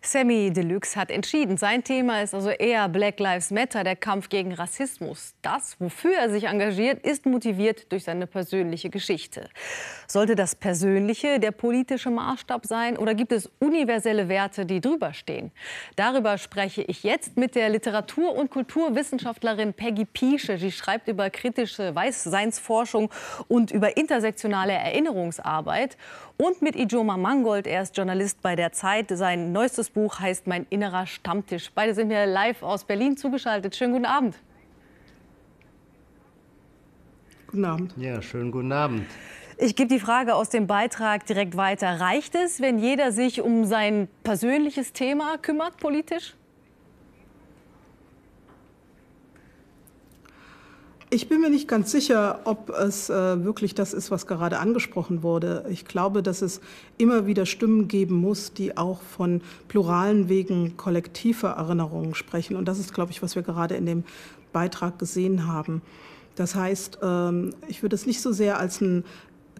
Sammy Deluxe hat entschieden. Sein Thema ist also eher Black Lives Matter, der Kampf gegen Rassismus. Das, wofür er sich engagiert, ist motiviert durch seine persönliche Geschichte. Sollte das Persönliche der politische Maßstab sein oder gibt es universelle Werte, die drüber stehen? Darüber spreche ich jetzt mit der Literatur- und Kulturwissenschaftlerin Peggy Piesche. Sie schreibt über kritische Weißseinsforschung und über intersektionale Erinnerungsarbeit. Und mit Ijoma Mangold, er ist Journalist bei der Zeit. Sein neuestes das Buch heißt Mein innerer Stammtisch. Beide sind mir live aus Berlin zugeschaltet. Schönen guten Abend. Guten Abend. Ja, schönen guten Abend. Ich gebe die Frage aus dem Beitrag direkt weiter. Reicht es, wenn jeder sich um sein persönliches Thema kümmert, politisch? Ich bin mir nicht ganz sicher, ob es äh, wirklich das ist, was gerade angesprochen wurde. Ich glaube, dass es immer wieder Stimmen geben muss, die auch von pluralen Wegen kollektiver Erinnerungen sprechen. Und das ist, glaube ich, was wir gerade in dem Beitrag gesehen haben. Das heißt, ähm, ich würde es nicht so sehr als ein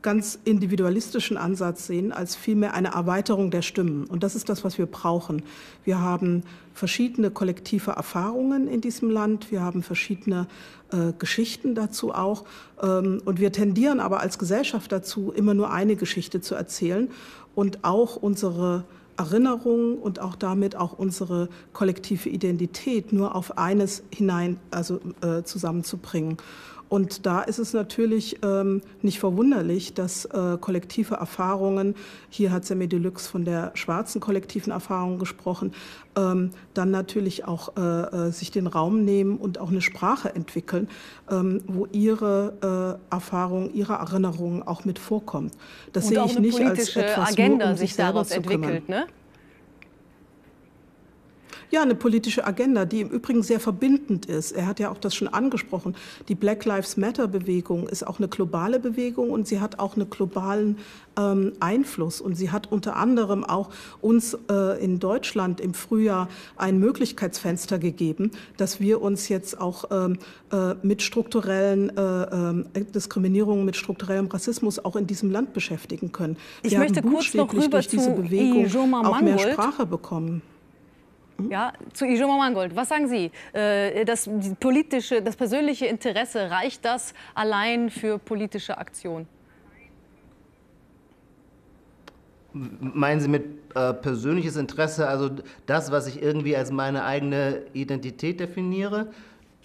ganz individualistischen Ansatz sehen, als vielmehr eine Erweiterung der Stimmen. Und das ist das, was wir brauchen. Wir haben verschiedene kollektive Erfahrungen in diesem Land. Wir haben verschiedene äh, Geschichten dazu auch. Ähm, und wir tendieren aber als Gesellschaft dazu, immer nur eine Geschichte zu erzählen und auch unsere Erinnerung und auch damit auch unsere kollektive Identität nur auf eines hinein also, äh, zusammenzubringen. Und da ist es natürlich ähm, nicht verwunderlich, dass äh, kollektive Erfahrungen, hier hat Semi Deluxe von der schwarzen kollektiven Erfahrung gesprochen, ähm, dann natürlich auch äh, äh, sich den Raum nehmen und auch eine Sprache entwickeln, ähm, wo ihre äh, Erfahrung, ihre Erinnerungen auch mit vorkommt. Das und sehe ich nicht als etwas Agenda nur, um sich, sich daraus entwickelt, ne? Ja, eine politische Agenda, die im Übrigen sehr verbindend ist. Er hat ja auch das schon angesprochen. Die Black Lives Matter-Bewegung ist auch eine globale Bewegung und sie hat auch einen globalen ähm, Einfluss. Und sie hat unter anderem auch uns äh, in Deutschland im Frühjahr ein Möglichkeitsfenster gegeben, dass wir uns jetzt auch ähm, äh, mit strukturellen äh, äh Diskriminierungen, mit strukturellem Rassismus auch in diesem Land beschäftigen können. Ich wir möchte kurz noch rüber durch diese Bewegung auch mehr Sprache bekommen. Mhm. Ja, zu Ijoma Mangold, was sagen Sie? Äh, das, politische, das persönliche Interesse, reicht das allein für politische Aktion? Meinen Sie mit äh, persönliches Interesse, also das, was ich irgendwie als meine eigene Identität definiere?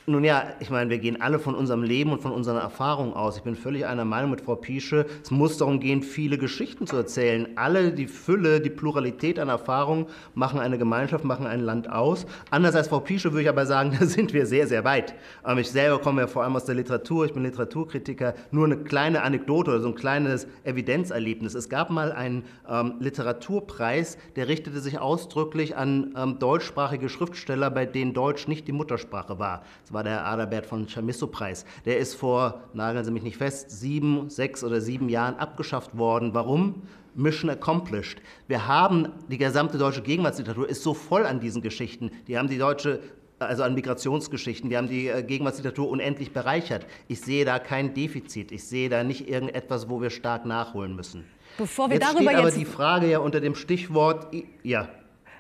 Nun ja, ich meine, wir gehen alle von unserem Leben und von unseren Erfahrungen aus. Ich bin völlig einer Meinung mit Frau Piesche. Es muss darum gehen, viele Geschichten zu erzählen. Alle, die Fülle, die Pluralität an Erfahrungen machen eine Gemeinschaft, machen ein Land aus. Anders als Frau Piesche würde ich aber sagen, da sind wir sehr, sehr weit. Ich selber komme ja vor allem aus der Literatur. Ich bin Literaturkritiker. Nur eine kleine Anekdote oder so ein kleines Evidenzerlebnis. Es gab mal einen ähm, Literaturpreis, der richtete sich ausdrücklich an ähm, deutschsprachige Schriftsteller, bei denen Deutsch nicht die Muttersprache war war der Adalbert von Chamisso-Preis. Der ist vor, nageln Sie mich nicht fest, sieben, sechs oder sieben Jahren abgeschafft worden. Warum? Mission accomplished. Wir haben, die gesamte deutsche Gegenwartsliteratur ist so voll an diesen Geschichten. Die haben die deutsche also an Migrationsgeschichten. Die haben die äh, Gegenwartsliteratur unendlich bereichert. Ich sehe da kein Defizit. Ich sehe da nicht irgendetwas, wo wir stark nachholen müssen. Bevor wir jetzt darüber steht aber jetzt die Frage ja unter dem Stichwort, ja.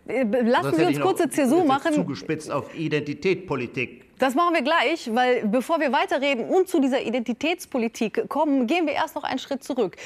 Äh, lassen Sie uns kurze Zäsur machen. Zugespitzt auf Identitätspolitik. Das machen wir gleich, weil bevor wir weiterreden und zu dieser Identitätspolitik kommen, gehen wir erst noch einen Schritt zurück.